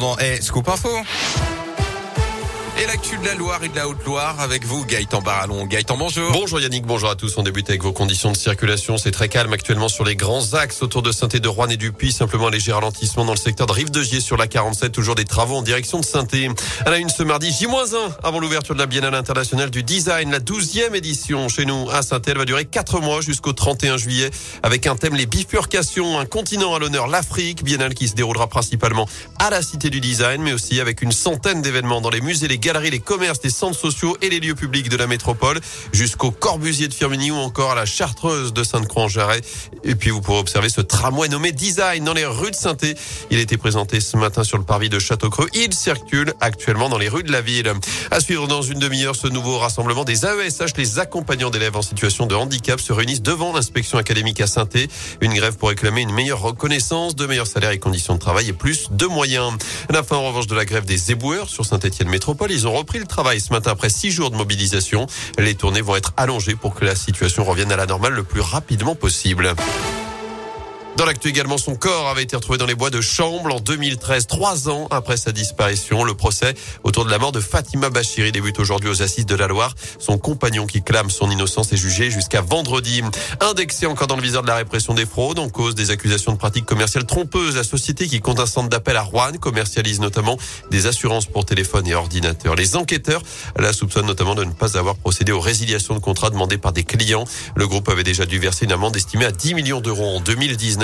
Bon, et Scoop Info et l'actu de la Loire et de la Haute-Loire avec vous, Gaëtan Barallon. Gaëtan, bonjour. Bonjour Yannick, bonjour à tous. On débute avec vos conditions de circulation. C'est très calme actuellement sur les grands axes autour de saint de Rouen et du Puy. Simplement un léger ralentissement dans le secteur de Rive-de-Gier sur la 47. Toujours des travaux en direction de saint À la une ce mardi, J-1 avant l'ouverture de la Biennale internationale du design. La 12e édition chez nous à saint va durer 4 mois jusqu'au 31 juillet avec un thème les bifurcations, un continent à l'honneur, l'Afrique. Biennale qui se déroulera principalement à la Cité du Design, mais aussi avec une centaine d'événements dans les musées, les galeries, les commerces, les centres sociaux et les lieux publics de la métropole, jusqu'au Corbusier de Firminy ou encore à la Chartreuse de Sainte-Croix-en-Jarret. Et puis vous pourrez observer ce tramway nommé Design dans les rues de saint Il a été présenté ce matin sur le parvis de Château-Creux. Il circule actuellement dans les rues de la ville. À suivre dans une demi-heure ce nouveau rassemblement des AESH, les accompagnants d'élèves en situation de handicap, se réunissent devant l'inspection académique à saint Une grève pour réclamer une meilleure reconnaissance, de meilleurs salaires et conditions de travail et plus de moyens. La fin en revanche de la grève des éboueurs sur Saint-Etienne Métropole. Ils ont repris le travail ce matin après six jours de mobilisation. Les tournées vont être allongées pour que la situation revienne à la normale le plus rapidement possible. Dans l'actu également, son corps avait été retrouvé dans les bois de Chamble en 2013, trois ans après sa disparition. Le procès autour de la mort de Fatima Bachiri débute aujourd'hui aux assises de la Loire. Son compagnon qui clame son innocence est jugé jusqu'à vendredi. Indexé encore dans le viseur de la répression des fraudes en cause des accusations de pratiques commerciales trompeuses. La société qui compte un centre d'appel à Rouen commercialise notamment des assurances pour téléphone et ordinateur. Les enquêteurs la soupçonnent notamment de ne pas avoir procédé aux résiliations de contrats demandés par des clients. Le groupe avait déjà dû verser une amende estimée à 10 millions d'euros en 2019.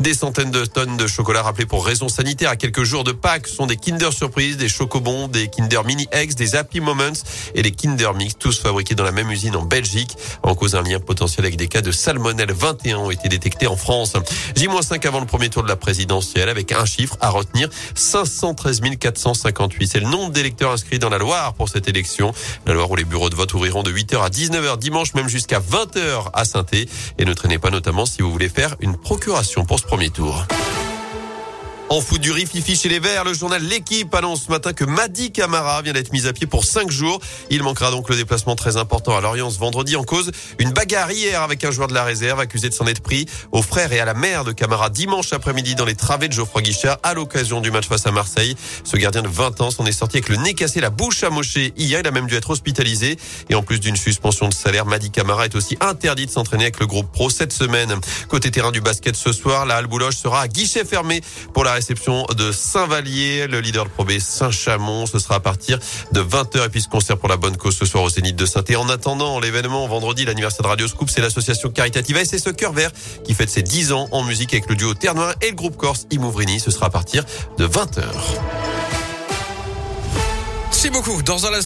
Des centaines de tonnes de chocolat rappelés pour raisons sanitaires à quelques jours de Pâques sont des Kinder Surprise, des Chocobons, des Kinder Mini Eggs, des Happy Moments et des Kinder Mix, tous fabriqués dans la même usine en Belgique. En cause d'un lien potentiel avec des cas de salmonelle 21 ont été détectés en France. J-5 avant le premier tour de la présidentielle avec un chiffre à retenir, 513 458. C'est le nombre d'électeurs inscrits dans la Loire pour cette élection. La Loire où les bureaux de vote ouvriront de 8h à 19h dimanche, même jusqu'à 20h à saint Et ne traînez pas notamment si vous voulez faire une pour ce premier tour. En foot du rififi chez les Verts, le journal L'équipe annonce ce matin que Madi Camara vient d'être mis à pied pour cinq jours. Il manquera donc le déplacement très important à Lorient vendredi en cause une bagarre hier avec un joueur de la réserve accusé de s'en être pris aux frères et à la mère de Camara dimanche après-midi dans les travées de Geoffroy Guichard à l'occasion du match face à Marseille. Ce gardien de 20 ans s'en est sorti avec le nez cassé, la bouche amochée hier. Il a même dû être hospitalisé. Et en plus d'une suspension de salaire, Madi Camara est aussi interdit de s'entraîner avec le groupe pro cette semaine. Côté terrain du basket ce soir, la Halle Boulogne sera à guichet fermé pour la réception de Saint-Vallier, le leader de Pro Saint-Chamond. Ce sera à partir de 20h et puis ce concert pour la bonne cause ce soir au Zénith de saint En attendant l'événement vendredi, l'anniversaire de Radio Scoop, c'est l'association caritative et c'est ce cœur vert qui fête ses 10 ans en musique avec le duo Ternois et le groupe corse Imouvrini. Ce sera à partir de 20h. Merci beaucoup. Dans un